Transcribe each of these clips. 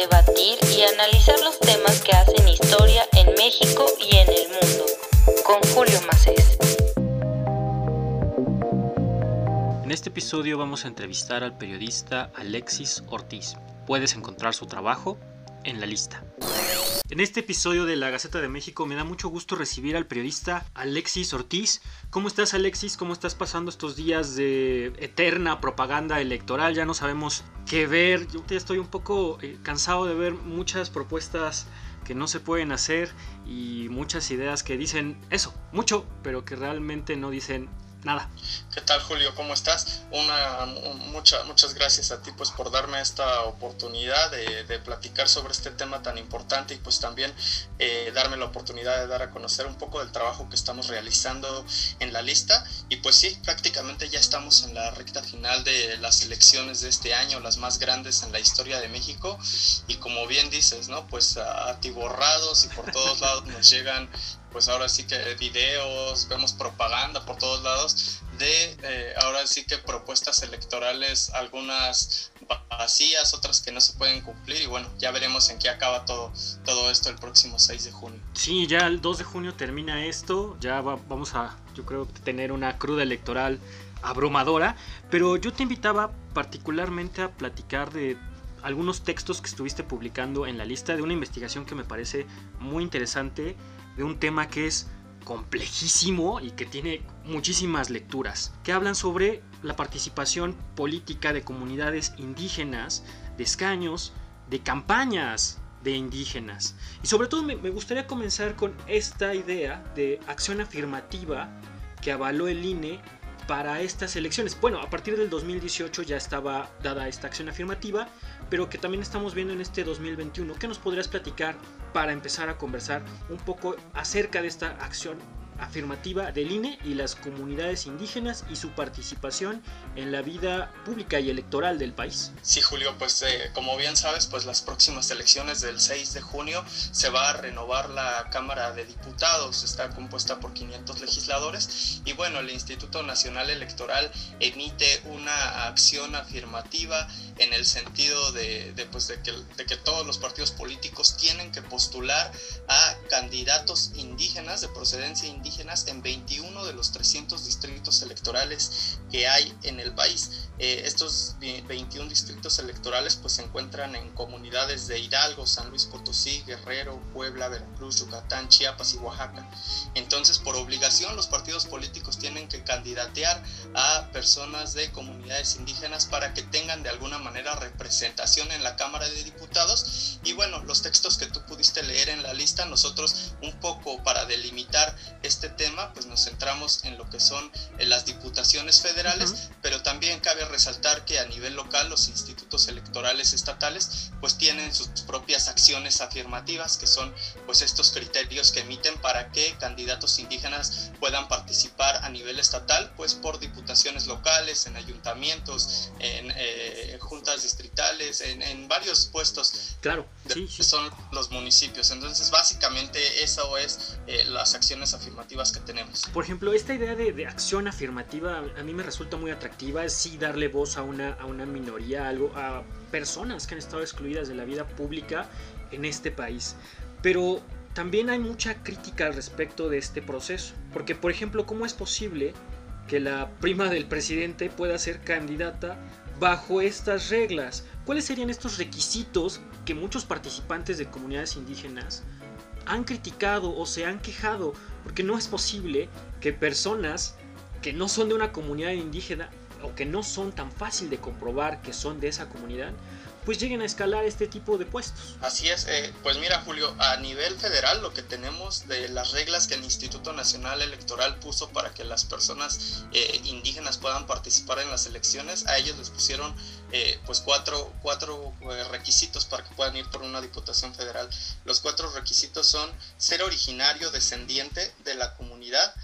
debatir y analizar los temas que hacen historia en México y en el mundo. Con Julio Macés. En este episodio vamos a entrevistar al periodista Alexis Ortiz. Puedes encontrar su trabajo en la lista. En este episodio de la Gaceta de México me da mucho gusto recibir al periodista Alexis Ortiz. ¿Cómo estás Alexis? ¿Cómo estás pasando estos días de eterna propaganda electoral? Ya no sabemos qué ver. Yo estoy un poco eh, cansado de ver muchas propuestas que no se pueden hacer y muchas ideas que dicen eso, mucho, pero que realmente no dicen nada. ¿Qué tal Julio? ¿Cómo estás? Una, mucha, muchas gracias a ti pues por darme esta oportunidad de, de platicar sobre este tema tan importante y pues también eh, darme la oportunidad de dar a conocer un poco del trabajo que estamos realizando en la lista y pues sí, prácticamente ya estamos en la recta final de las elecciones de este año, las más grandes en la historia de México y como bien dices, ¿no? Pues atiborrados y por todos lados nos llegan pues ahora sí que videos, vemos propaganda por todos lados de eh, ahora sí que propuestas electorales, algunas vacías, otras que no se pueden cumplir y bueno, ya veremos en qué acaba todo, todo esto el próximo 6 de junio. Sí, ya el 2 de junio termina esto, ya vamos a, yo creo, tener una cruda electoral abrumadora, pero yo te invitaba particularmente a platicar de algunos textos que estuviste publicando en la lista de una investigación que me parece muy interesante de un tema que es complejísimo y que tiene muchísimas lecturas, que hablan sobre la participación política de comunidades indígenas, de escaños, de campañas de indígenas. Y sobre todo me, gustaría comenzar con esta idea de acción afirmativa que avaló el INE para estas elecciones. Bueno, a partir del 2018 ya estaba dada esta acción afirmativa, pero que también estamos viendo en este 2021. ¿Qué nos podrías platicar para empezar a conversar un poco acerca de esta acción afirmativa del INE y las comunidades indígenas y su participación en la vida pública y electoral del país. Sí, Julio, pues eh, como bien sabes, pues las próximas elecciones del 6 de junio se va a renovar la Cámara de Diputados, está compuesta por 500 legisladores y bueno, el Instituto Nacional Electoral emite una acción afirmativa en el sentido de, pues de, que, de que todos los partidos políticos tienen que postular a candidatos indígenas de procedencia indígena en 21 de los 300 distritos electorales que hay en el país. Eh, estos 21 distritos electorales pues se encuentran en comunidades de Hidalgo, San Luis Potosí, Guerrero, Puebla, Veracruz, Yucatán, Chiapas y Oaxaca. Entonces por obligación los partidos políticos tienen que candidatear a personas de comunidades indígenas para que tengan de alguna manera representación en la Cámara de Diputados. Y bueno, los textos que tú pudiste leer en la lista, nosotros un poco para delimitar este este tema, pues nos centramos en lo que son eh, las diputaciones federales, pero también cabe resaltar que a nivel local los institutos electorales estatales pues tienen sus propias acciones afirmativas, que son pues estos criterios que emiten para que candidatos indígenas puedan participar a nivel estatal, pues por diputaciones locales, en ayuntamientos, en eh, juntas distritales, en, varios puestos. Claro, sí, son los municipios. Entonces, básicamente eso es eh, las acciones afirmativas que tenemos. Por ejemplo, esta idea de, acción afirmativa a mí me resulta muy atractiva, sí darle voz a una, a una minoría, algo, a personas que han estado excluidas de la vida pública en este país. Pero también hay mucha crítica al respecto de este proceso, porque por ejemplo, ¿cómo es posible que la prima del presidente pueda ser candidata bajo estas reglas? ¿Cuáles serían estos requisitos que muchos participantes de comunidades indígenas han criticado o se han quejado, porque no es posible que personas que no son de una comunidad indígena o que no son tan fácil de comprobar que son de esa comunidad, pues lleguen a escalar este tipo de puestos. Así es, eh, pues mira Julio, a nivel federal lo que tenemos de las reglas que el Instituto Nacional Electoral puso para que las personas eh, indígenas puedan participar en las elecciones, a ellos les pusieron eh, pues cuatro, cuatro requisitos para que puedan ir por una diputación federal. Los cuatro requisitos son ser originario, descendiente de la comunidad,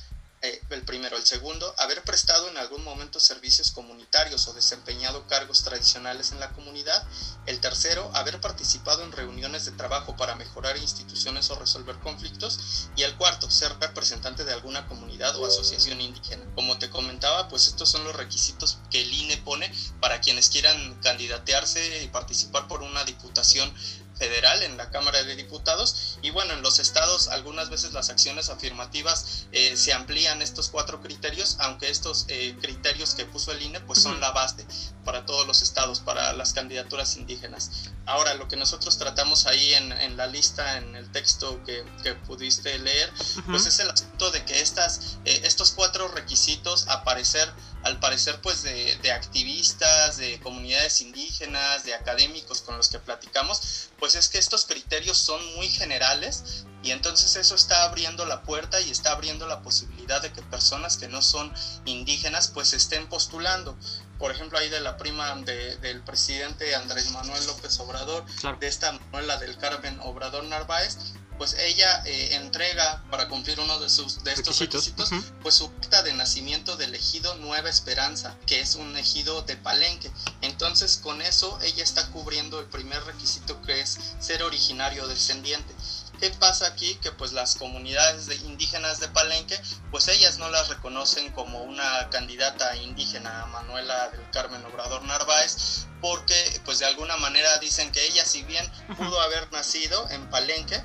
eh, el primero. El segundo, haber prestado en algún momento servicios comunitarios o desempeñado cargos tradicionales en la comunidad. El tercero, haber participado en reuniones de trabajo para mejorar instituciones o resolver conflictos. Y el cuarto, ser representante de alguna comunidad o asociación indígena. Como te comentaba, pues estos son los requisitos que el INE pone para quienes quieran candidatearse y participar por una diputación federal en la Cámara de Diputados. Y bueno, en los estados algunas veces las acciones afirmativas eh, se amplían estos cuatro criterios, aunque estos eh, criterios que puso el INE pues son la base para todos los estados, para las candidaturas indígenas. Ahora, lo que nosotros tratamos ahí en, en la lista, en el texto que, que pudiste leer, pues es el asunto de que estas, eh, estos cuatro requisitos aparecer al parecer pues de, de, activistas, de comunidades indígenas, de académicos con los que platicamos, pues es que estos criterios son muy generales y entonces eso está abriendo la puerta y está abriendo la posibilidad de que personas que no son indígenas pues estén postulando. Por ejemplo, ahí de la prima de, del presidente Andrés Manuel López Obrador, de esta Manuela del Carmen Obrador Narváez, pues ella eh, entrega para cumplir uno de sus de estos requisitos, pues su acta de nacimiento del ejido Nueva Esperanza, que es un ejido de Palenque. Entonces, con eso ella está cubriendo el primer requisito que es ser originario descendiente. ¿Qué pasa aquí? Que pues las comunidades de indígenas de Palenque, pues ellas no las reconocen como una candidata indígena, Manuela del Carmen Obrador Narváez, porque pues de alguna manera dicen que ella si bien pudo haber nacido en Palenque,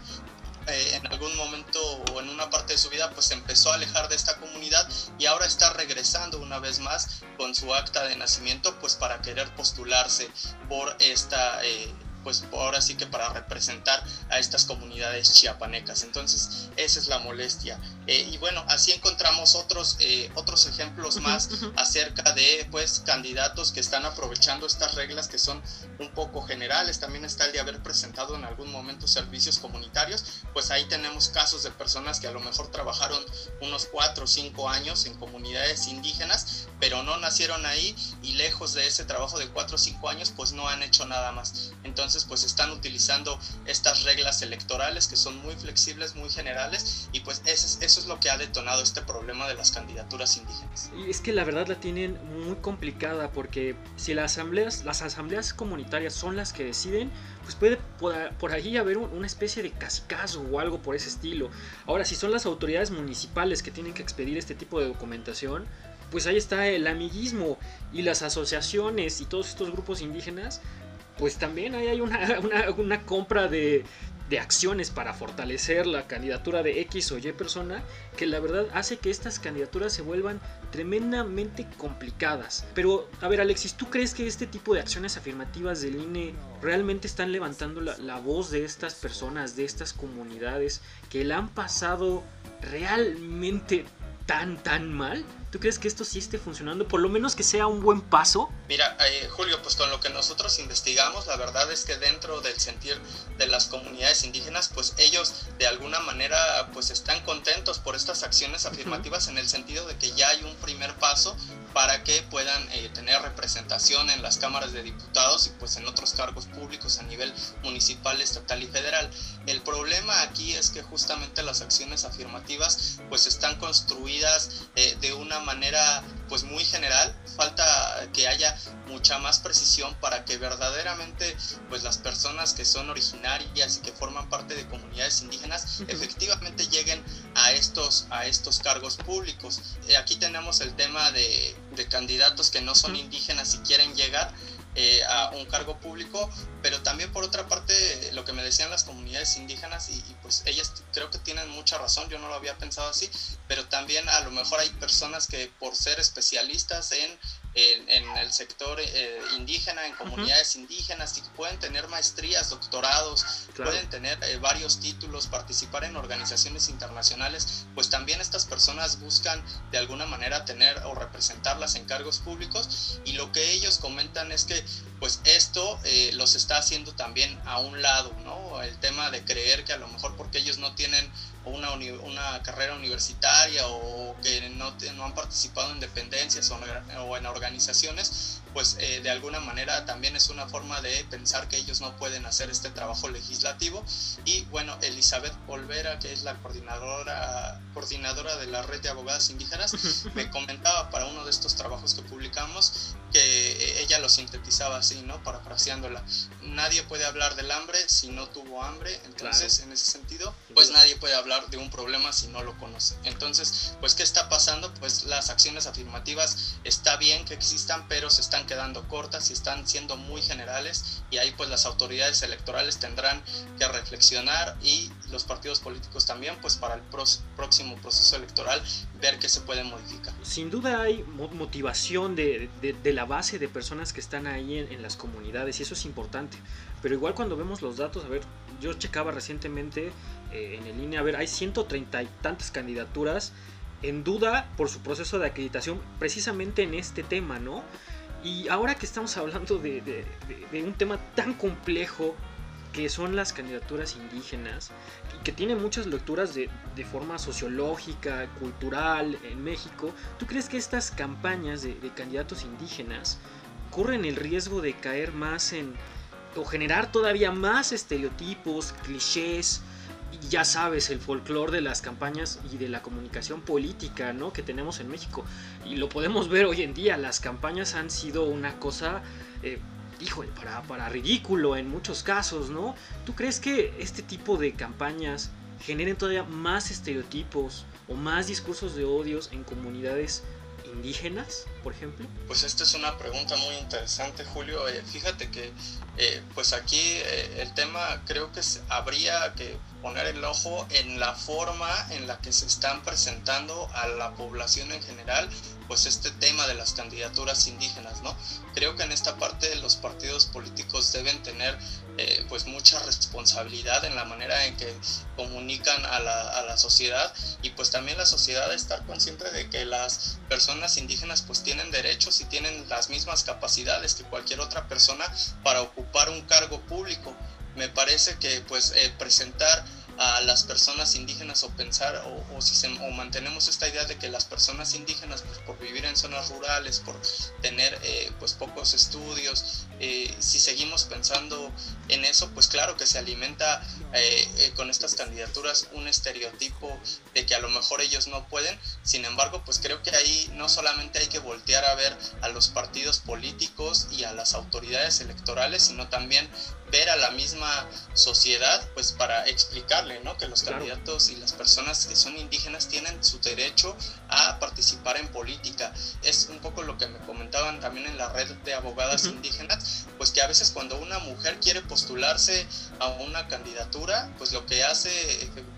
eh, en algún momento o en una parte de su vida pues se empezó a alejar de esta comunidad y ahora está regresando una vez más con su acta de nacimiento pues para querer postularse por esta eh, pues ahora sí que para representar a estas comunidades chiapanecas. Entonces, esa es la molestia. Eh, y bueno, así encontramos otros, eh, otros ejemplos más acerca de pues candidatos que están aprovechando estas reglas que son un poco generales. También está el de haber presentado en algún momento servicios comunitarios. Pues ahí tenemos casos de personas que a lo mejor trabajaron unos cuatro o cinco años en comunidades indígenas, pero no nacieron ahí y lejos de ese trabajo de cuatro o cinco años, pues no han hecho nada más. Entonces, pues están utilizando estas reglas electorales que son muy flexibles, muy generales y pues eso es, eso es lo que ha detonado este problema de las candidaturas indígenas. Y es que la verdad la tienen muy complicada porque si las asambleas, las asambleas comunitarias son las que deciden, pues puede por, ahí haber una especie de cascazo o algo por ese estilo. Ahora, si son las autoridades municipales que tienen que expedir este tipo de documentación, pues ahí está el amiguismo y las asociaciones y todos estos grupos indígenas pues también ahí hay una, compra de, acciones para fortalecer la candidatura de X o Y persona que la verdad hace que estas candidaturas se vuelvan tremendamente complicadas. Pero, a ver Alexis, ¿tú crees que este tipo de acciones afirmativas del INE realmente están levantando la, la voz de estas personas, de estas comunidades que la han pasado realmente tan, tan mal? ¿Tú crees que esto sí esté funcionando? Por lo menos que sea un buen paso. Mira, eh, Julio, pues con lo que nosotros investigamos, la verdad es que dentro del sentir de las comunidades indígenas, pues ellos de alguna manera pues están contentos por estas acciones afirmativas en el sentido de que ya hay un primer paso para que puedan eh, tener representación en las cámaras de diputados y pues en otros cargos públicos a nivel municipal, estatal y federal. El problema aquí es que justamente las acciones afirmativas pues están construidas eh, de una manera pues muy general, falta que haya mucha más precisión para que verdaderamente pues las personas que son originarias y que forman parte de comunidades indígenas efectivamente lleguen a estos, a estos cargos públicos. Eh, aquí tenemos el tema de, de candidatos que no son indígenas y quieren llegar eh, a un cargo público, pero también por otra parte lo que me decían las comunidades indígenas y, pues ellas creo que tienen mucha razón, yo no lo había pensado así, pero también a lo mejor hay personas que por ser especialistas en en, el sector eh, indígena, en comunidades indígenas, y pueden tener maestrías, doctorados, pueden tener eh, varios títulos, participar en organizaciones internacionales, pues también estas personas buscan de alguna manera tener o representarlas en cargos públicos y lo que ellos comentan es que pues esto eh, los está haciendo también a un lado, ¿no? El tema de creer que a lo mejor porque ellos no tienen una, una carrera universitaria o que no, no han participado en dependencias o, en organizaciones, pues eh, de alguna manera también es una forma de pensar que ellos no pueden hacer este trabajo legislativo. Y bueno, Elizabeth Olvera, que es la coordinadora, coordinadora de la red de abogadas indígenas, me comentaba para uno de estos trabajos que publicamos que eh, ella lo sintetizaba así, ¿no? Parafraseándola. Nadie puede hablar del hambre si no tuvo hambre, entonces en ese sentido, pues nadie puede hablar de un problema si no lo conoce. Entonces, pues ¿qué está pasando? Pues las acciones afirmativas está bien que existan, pero se están están quedando cortas y están siendo muy generales y ahí pues las autoridades electorales tendrán que reflexionar y los partidos políticos también pues para el próximo proceso electoral ver qué se puede modificar. Sin duda hay motivación de, de, la base de personas que están ahí en, las comunidades y eso es importante. Pero igual cuando vemos los datos, a ver, yo checaba recientemente eh, en el línea, a ver, hay 130 y tantas candidaturas en duda por su proceso de acreditación precisamente en este tema, ¿no? Y ahora que estamos hablando de, de un tema tan complejo que son las candidaturas indígenas, y que tienen muchas lecturas de, forma sociológica, cultural en México, ¿tú crees que estas campañas de, candidatos indígenas corren el riesgo de caer más en, o generar todavía más estereotipos, clichés, ya sabes, el folclore de las campañas y de la comunicación política ¿no? que tenemos en México? Y lo podemos ver hoy en día, las campañas han sido una cosa... Eh, híjole, para, para ridículo en muchos casos, ¿no? ¿Tú crees que este tipo de campañas generen todavía más estereotipos o más discursos de odios en comunidades indígenas, por ejemplo? Pues esta es una pregunta muy interesante, Julio. Fíjate que eh, pues aquí eh, el tema creo que habría que poner el ojo en la forma en la que se están presentando a la población en general pues este tema de las candidaturas indígenas, ¿no? Creo que en esta parte los partidos políticos deben tener eh, pues mucha responsabilidad en la manera en que comunican a la, a la, sociedad y pues también la sociedad estar consciente de que las personas indígenas pues tienen derechos y tienen las mismas capacidades que cualquier otra persona para ocupar un cargo público. Me parece que pues eh, presentar a las personas indígenas o pensar o, si o mantenemos esta idea de que las personas indígenas pues, por vivir en zonas rurales por tener eh, pues pocos estudios eh, si seguimos pensando en eso pues claro que se alimenta con estas candidaturas un estereotipo de que a lo mejor ellos no pueden. Sin embargo pues creo que ahí no solamente hay que voltear a ver a los partidos políticos y a las autoridades electorales sino también ver a la misma sociedad pues para explicarle ¿no? que los candidatos y las personas que son indígenas tienen su derecho a participar en política. Es un poco lo que me comentaban también en la red de abogadas indígenas, pues que a veces cuando una mujer quiere postularse a una candidatura, pues lo que hace,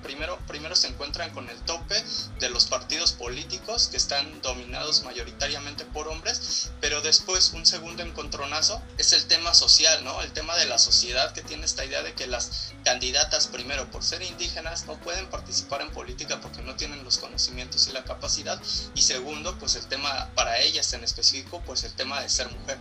primero, primero se encuentran con el tope de los partidos políticos que están dominados mayoritariamente por hombres, pero después un segundo encontronazo es el tema social, ¿no? El tema de la sociedad que tiene esta idea de que las candidatas, primero por ser indígenas, no pueden participar en política porque no tienen los conocimientos y la capacidad, y segundo, pues el tema para ellas en específico, pues el tema de ser mujer.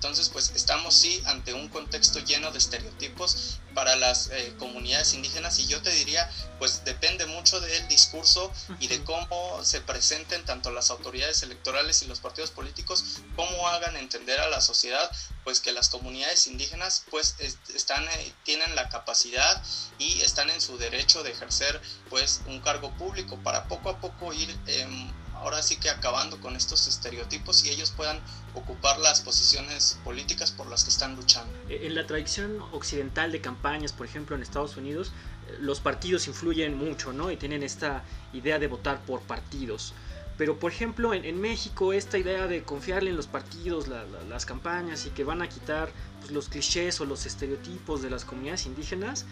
Entonces, pues estamos sí ante un contexto lleno de estereotipos para las eh, comunidades indígenas. Y yo te diría, pues depende mucho del discurso y de cómo se presenten tanto las autoridades electorales y los partidos políticos, cómo hagan entender a la sociedad, pues que las comunidades indígenas pues están, eh, tienen la capacidad y están en su derecho de ejercer pues un cargo público para poco a poco ir... Em, ahora sí que acabando con estos estereotipos y ellos puedan ocupar las posiciones políticas por las que están luchando. E, en la tradición occidental de campañas, por ejemplo en Estados Unidos, eh, los partidos influyen mucho, ¿no? Y tienen esta idea de votar por partidos. Pero por ejemplo en, México esta idea de confiarle en los partidos, las campañas y que van a quitar pues, los clichés o los estereotipos de las comunidades indígenas,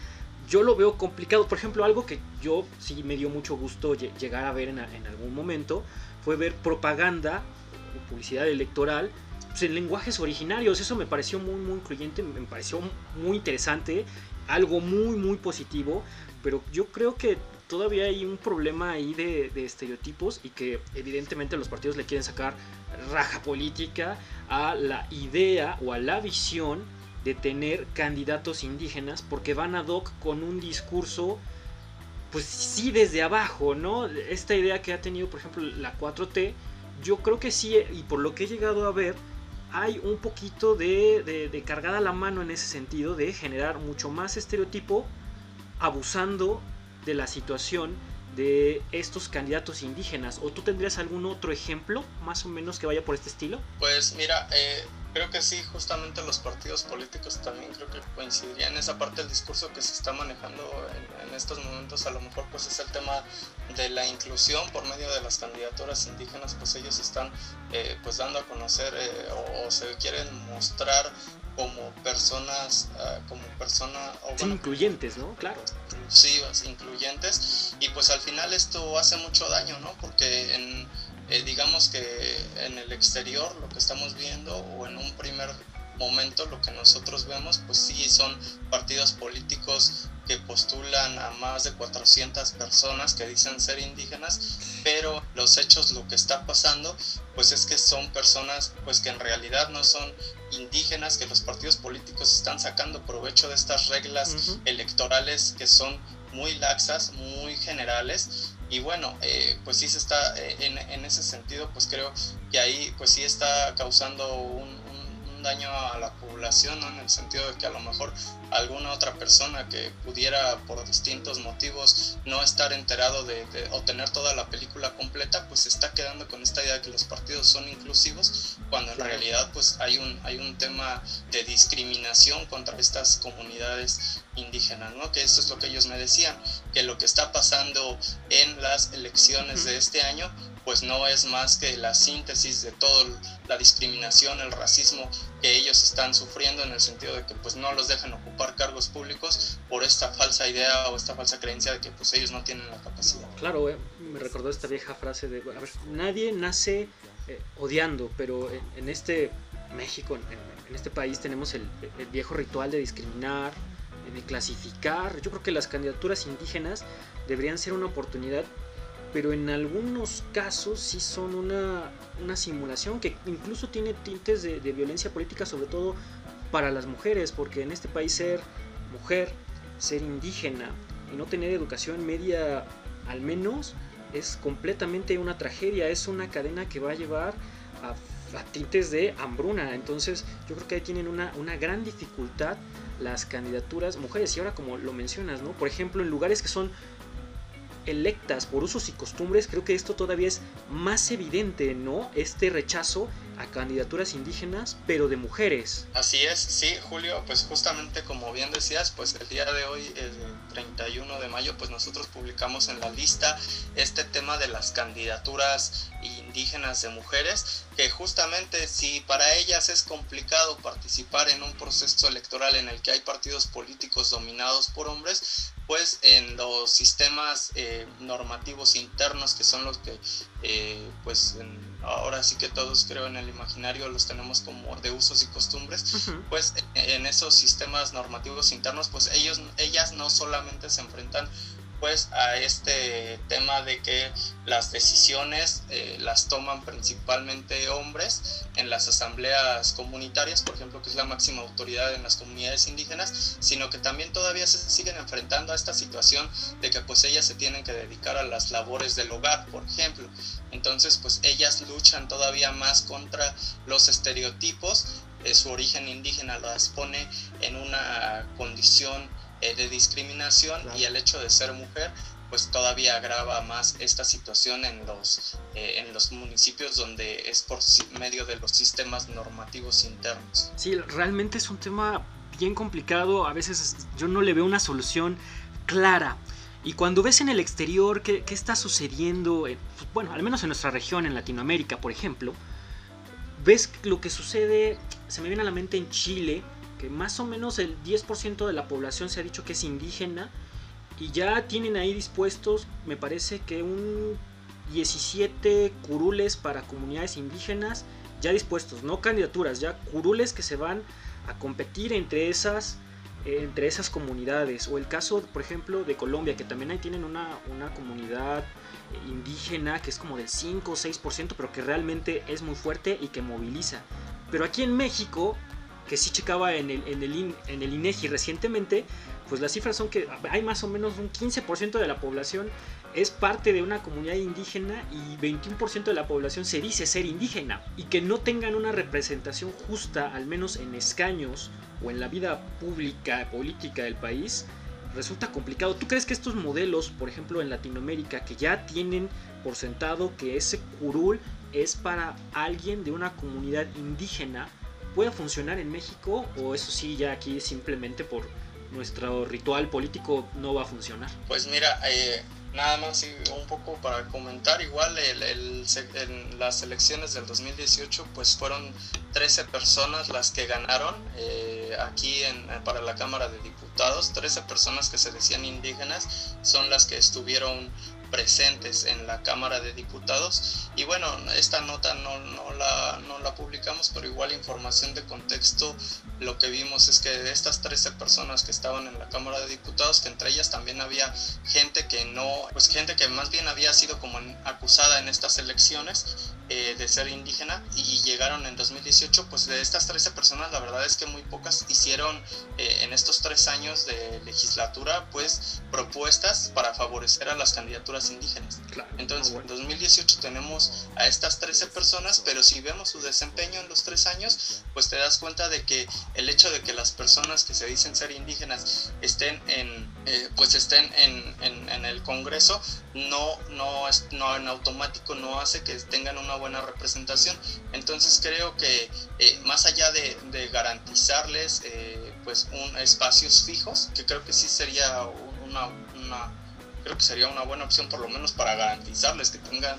yo lo veo complicado. Por ejemplo, algo que yo sí me dio mucho gusto llegar a ver en, algún momento fue ver propaganda o publicidad electoral pues, en lenguajes originarios. Eso me pareció muy, muy incluyente, me pareció muy interesante, algo muy, muy positivo. Pero yo creo que todavía hay un problema ahí de estereotipos y que evidentemente los partidos le quieren sacar raja política a la idea o a la visión de tener candidatos indígenas porque van ad hoc con un discurso pues sí desde abajo, ¿no? Esta idea que ha tenido por ejemplo la 4T, yo creo que sí, y por lo que he llegado a ver, hay un poquito de, de, de cargada la mano en ese sentido de generar mucho más estereotipo abusando de la situación de estos candidatos indígenas? ¿O tú tendrías algún otro ejemplo más o menos que vaya por este estilo? Pues mira, eh, Creo que sí, justamente los partidos políticos también creo que coincidirían en esa parte del discurso que se está manejando en, estos momentos. A lo mejor pues es el tema de la inclusión por medio de las candidaturas indígenas, pues ellos están eh, pues dando a conocer eh, o, se quieren mostrar como personas, uh, como persona... O, incluyentes, ¿no? Claro. Inclusivas, incluyentes. Y pues al final esto hace mucho daño, ¿no? Porque en eh, digamos que en el exterior lo que estamos viendo o en un primer momento lo que nosotros vemos pues sí son partidos políticos que postulan a más de 400 personas que dicen ser indígenas pero los hechos lo que está pasando pues es que son personas pues que en realidad no son indígenas que los partidos políticos están sacando provecho de estas reglas electorales que son muy laxas muy generales y bueno, eh, pues sí se está, eh, en, en, ese sentido, pues creo que ahí pues sí está causando un, daño a la población, ¿no? en el sentido de que a lo mejor alguna otra persona que pudiera por distintos motivos no estar enterado de, de, o tener toda la película completa, pues se está quedando con esta idea de que los partidos son inclusivos, cuando en realidad pues hay un, hay un tema de discriminación contra estas comunidades indígenas, ¿no? Que eso es lo que ellos me decían, que lo que está pasando en las elecciones de este año pues no es más que la síntesis de toda la discriminación, el racismo que ellos están sufriendo en el sentido de que pues no los dejan ocupar cargos públicos por esta falsa idea o esta falsa creencia de que pues ellos no tienen la capacidad. Claro, eh, me recordó esta vieja frase de, a ver, nadie nace eh, odiando, pero en, este México, en, este país tenemos el, el viejo ritual de discriminar, de clasificar. Yo creo que las candidaturas indígenas deberían ser una oportunidad pero en algunos casos sí son una, simulación que incluso tiene tintes de, violencia política, sobre todo para las mujeres, porque en este país ser mujer, ser indígena y no tener educación media al menos es completamente una tragedia, es una cadena que va a llevar a, tintes de hambruna. Entonces yo creo que ahí tienen una, una gran dificultad las candidaturas mujeres. Y ahora como lo mencionas, ¿no? Por ejemplo, en lugares que son electas por usos y costumbres, creo que esto todavía es más evidente, ¿no? Este rechazo a candidaturas indígenas, pero de mujeres. Así es, sí, Julio, pues justamente como bien decías, pues el día de hoy, el 31 de mayo, pues nosotros publicamos en la lista este tema de las candidaturas indígenas de mujeres, que justamente si para ellas es complicado participar en un proceso electoral en el que hay partidos políticos dominados por hombres, pues en los sistemas eh, normativos internos que son los que eh, pues ahora sí que todos creo en el imaginario los tenemos como de usos y costumbres pues en esos sistemas normativos internos pues ellos ellas no solamente se enfrentan pues a este tema de que las decisiones eh, las toman principalmente hombres en las asambleas comunitarias, por ejemplo, que es la máxima autoridad en las comunidades indígenas, sino que también todavía se siguen enfrentando a esta situación de que pues ellas se tienen que dedicar a las labores del hogar, por ejemplo. Entonces, pues ellas luchan todavía más contra los estereotipos, de su origen indígena las pone en una condición eh, de discriminación y el hecho de ser mujer pues todavía agrava más esta situación en los, eh, en los municipios donde es por medio de los sistemas normativos internos. Sí, realmente es un tema bien complicado, a veces yo no le veo una solución clara. Y cuando ves en el exterior qué, qué está sucediendo, pues, bueno, al menos en nuestra región, en Latinoamérica, por ejemplo, ves lo que sucede, se me viene a la mente en Chile, que más o menos el 10% de la población se ha dicho que es indígena y ya tienen ahí dispuestos, me parece que un 17 curules para comunidades indígenas ya dispuestos, no candidaturas, ya curules que se van a competir entre esas entre esas comunidades. O el caso por ejemplo de Colombia que también ahí tienen una, una comunidad indígena que es como del 5 o 6% pero que realmente es muy fuerte y que moviliza. Pero aquí en México que sí checaba en el, en el, en el INEGI recientemente, pues las cifras son que hay más o menos un 15% de la población es parte de una comunidad indígena y 21% de la población se dice ser indígena y que no tengan una representación justa, al menos en escaños o en la vida pública, política del país, resulta complicado. ¿Tú crees que estos modelos, por ejemplo en Latinoamérica, que ya tienen por sentado que ese curul es para alguien de una comunidad indígena, pueda funcionar en México o eso sí ya aquí simplemente por nuestro ritual político no va a funcionar? Pues mira, eh, nada más un poco para comentar, igual el, en las elecciones del 2018 pues fueron 13 personas las que ganaron eh, aquí en, para la Cámara de Diputados, 13 personas que se decían indígenas son las que estuvieron presentes en la Cámara de Diputados. Y bueno, esta nota no, no, la, no la publicamos, pero igual información de contexto, lo que vimos es que de estas 13 personas que estaban en la Cámara de Diputados, que entre ellas también había gente que no, pues gente que más bien había sido como acusada en estas elecciones eh, de ser indígena y llegaron en 2018, pues de estas 13 personas la verdad es que muy pocas hicieron eh, en estos tres años de legislatura pues propuestas para favorecer a las candidaturas indígenas. Entonces en 2018 tenemos a estas 13 personas, pero si vemos su desempeño en los tres años, pues te das cuenta de que el hecho de que las personas que se dicen ser indígenas estén en, eh, pues estén en, en, en, el Congreso, no, no, no en automático no hace que tengan una buena representación. Entonces creo que eh, más allá de, garantizarles eh, pues un, espacios fijos, que creo que sí sería una, una, creo que sería una buena opción por lo menos para garantizarles que tengan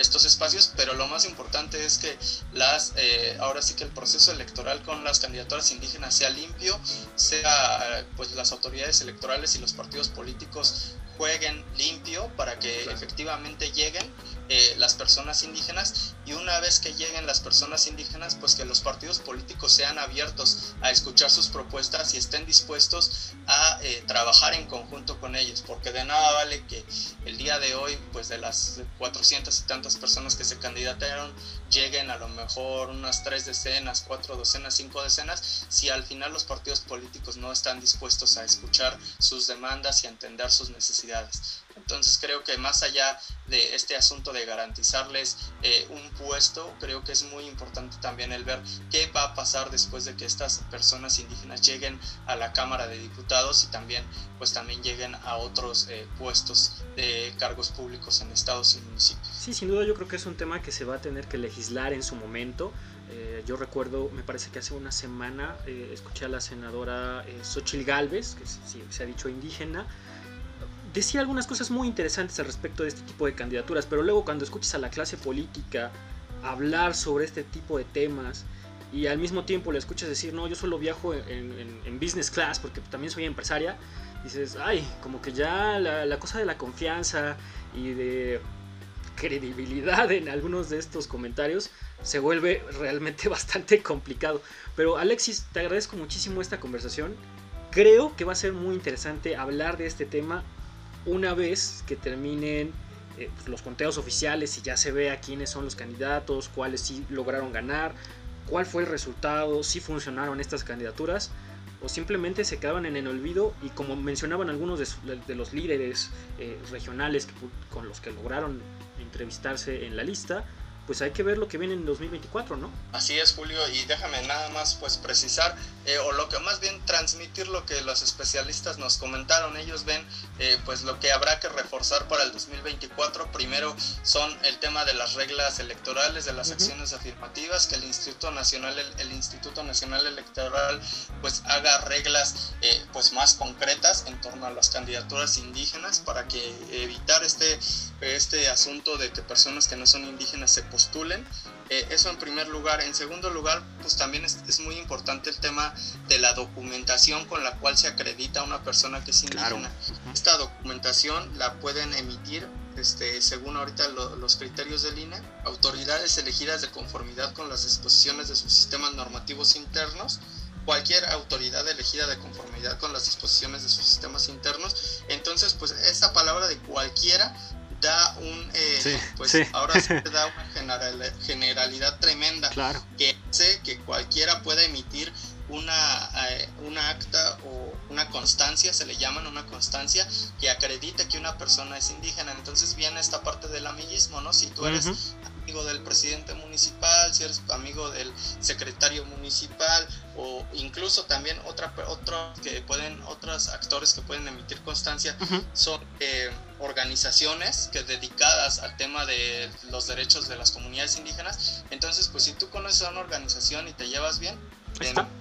estos espacios, pero lo más importante es que las eh, ahora sí que el proceso electoral con las candidaturas indígenas sea limpio, sea pues las autoridades electorales y los partidos políticos jueguen limpio para que efectivamente lleguen eh, las personas indígenas y una vez que lleguen las personas indígenas, pues que los partidos políticos sean abiertos a escuchar sus propuestas y estén dispuestos a eh, trabajar en conjunto con ellos, porque de nada vale que el día de hoy, pues de las 400 y tantas personas que se candidataron, lleguen a lo mejor unas tres decenas, cuatro docenas, cinco decenas, si al final los partidos políticos no están dispuestos a escuchar sus demandas y a entender sus necesidades. Entonces creo que más allá de este asunto de garantizarles eh, un puesto, creo que es muy importante también el ver qué va a pasar después de que estas personas indígenas lleguen a la Cámara de Diputados y también pues también lleguen a otros eh, puestos de cargos públicos en estados y municipios. Sí, sin duda yo creo que es un tema que se va a tener que legislar en su momento. Eh, yo recuerdo, me parece que hace una semana escuché a la senadora Xochil Gálvez, que se ha dicho indígena, decía algunas cosas muy interesantes al respecto de este tipo de candidaturas, pero luego cuando escuchas a la clase política hablar sobre este tipo de temas y al mismo tiempo le escuchas decir, no, yo solo viajo en, business class porque también soy empresaria, dices, ay, como que ya la cosa de la confianza y de credibilidad en algunos de estos comentarios se vuelve realmente bastante complicado. Pero Alexis, te agradezco muchísimo esta conversación. Creo que va a ser muy interesante hablar de este tema una vez que terminen eh, pues, los conteos oficiales y ya se vea quiénes son los candidatos, cuáles sí lograron ganar, cuál fue el resultado, si funcionaron estas candidaturas o simplemente se quedaban en el olvido y como mencionaban algunos de, los líderes eh, regionales con los que lograron entrevistarse en la lista, pues hay que ver lo que viene en 2024, ¿no? Así es, Julio, y déjame nada más pues precisar, eh, o lo que más bien transmitir lo que los especialistas nos comentaron. Ellos ven eh, pues lo que habrá que reforzar para el 2024. Primero son el tema de las reglas electorales, de las acciones afirmativas, que el Instituto Nacional, el, Instituto Nacional Electoral pues haga reglas eh, pues más concretas en torno a las candidaturas indígenas para que evitar este, este asunto de que personas que no son indígenas se postulen. Eh, eso en primer lugar. En segundo lugar, pues también es, muy importante el tema de la documentación con la cual se acredita a una persona que es indígena. Esta documentación la pueden emitir, este, según ahorita los criterios del INE, autoridades elegidas de conformidad con las disposiciones de sus sistemas normativos internos cualquier autoridad elegida de conformidad con las disposiciones de sus sistemas internos. Entonces, pues esa palabra de cualquiera da un, eh, pues ahora se da una generalidad tremenda claro. que hace que cualquiera pueda emitir una, eh, una acta o una constancia, se le llaman una constancia, que acredite que una persona es indígena. Entonces viene esta parte del amiguismo, ¿no? Si tú eres amigo del presidente municipal, si eres amigo del secretario municipal o incluso también otra otro que pueden otros actores que pueden emitir constancia son eh, organizaciones que dedicadas al tema de los derechos de las comunidades indígenas. Entonces pues si tú conoces a una organización y te llevas bien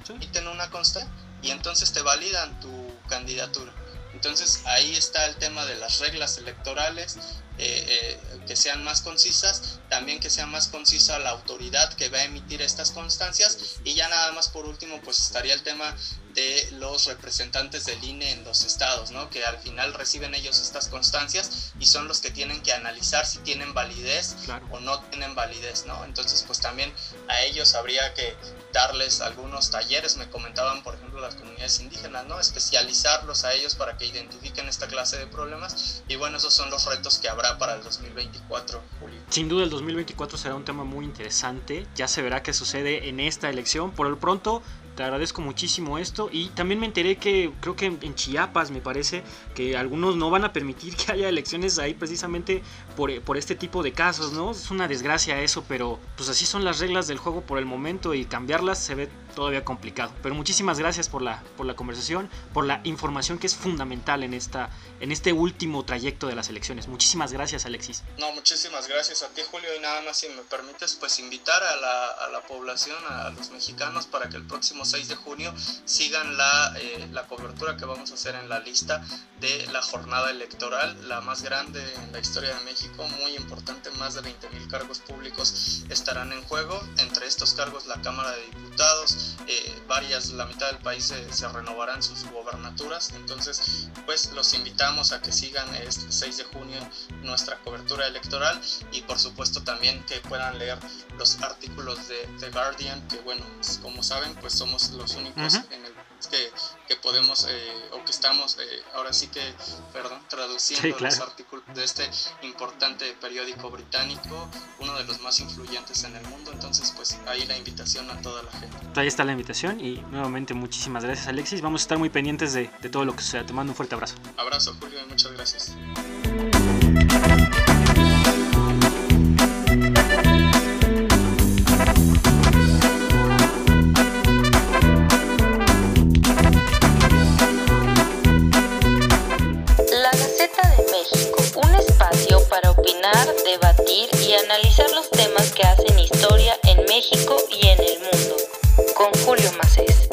emiten una consta y entonces te validan tu candidatura. Entonces ahí está el tema de las reglas electorales, eh, eh, que sean más concisas, también que sea más concisa la autoridad que va a emitir estas constancias y ya nada más por último pues estaría el tema de los representantes del INE en los estados, ¿no? que al final reciben ellos estas constancias y son los que tienen que analizar si tienen validez o no tienen validez. ¿no? Entonces pues también a ellos habría que darles algunos talleres, me comentaban por ejemplo las comunidades indígenas, ¿no? especializarlos a ellos para que identifiquen esta clase de problemas y bueno, esos son los retos que habrá para el 2024, Julio. Sin duda el 2024 será un tema muy interesante, ya se verá qué sucede en esta elección, por el pronto te agradezco muchísimo esto y también me enteré que creo que en Chiapas me parece que algunos no van a permitir que haya elecciones ahí precisamente por, por, este tipo de casos, ¿no? Es una desgracia eso, pero pues así son las reglas del juego por el momento y cambiarlas se ve todavía complicado. Pero muchísimas gracias por la, por la conversación, por la información que es fundamental en, esta, en este último trayecto de las elecciones. Muchísimas gracias, Alexis. No, muchísimas gracias a ti, Julio. Y nada más, si me permites, pues invitar a la, a la población, a los mexicanos, para que el próximo 6 de junio sigan la, eh, la cobertura que vamos a hacer en la lista de la jornada electoral, la más grande en la historia de México, muy importante, más de 20 mil cargos públicos estarán en juego, entre estos cargos la Cámara de Diputados, eh, varias, la mitad del país se, renovarán sus gobernaturas. Entonces, pues los invitamos a que sigan este 6 de junio nuestra cobertura electoral y por supuesto también que puedan leer los artículos de The Guardian, que bueno, como saben, pues somos los únicos en el que, que podemos eh, o que estamos eh, ahora sí que, perdón, traduciendo los artículos de este importante periódico británico, uno de los más influyentes en el mundo. Entonces, pues ahí la invitación a toda la gente. Ahí está la invitación y nuevamente muchísimas gracias Alexis. Vamos a estar muy pendientes de, de todo lo que sea. Te mando un fuerte abrazo. Abrazo Julio y muchas gracias. debatir y analizar los temas que hacen historia en México y en el mundo. Con Julio Macés.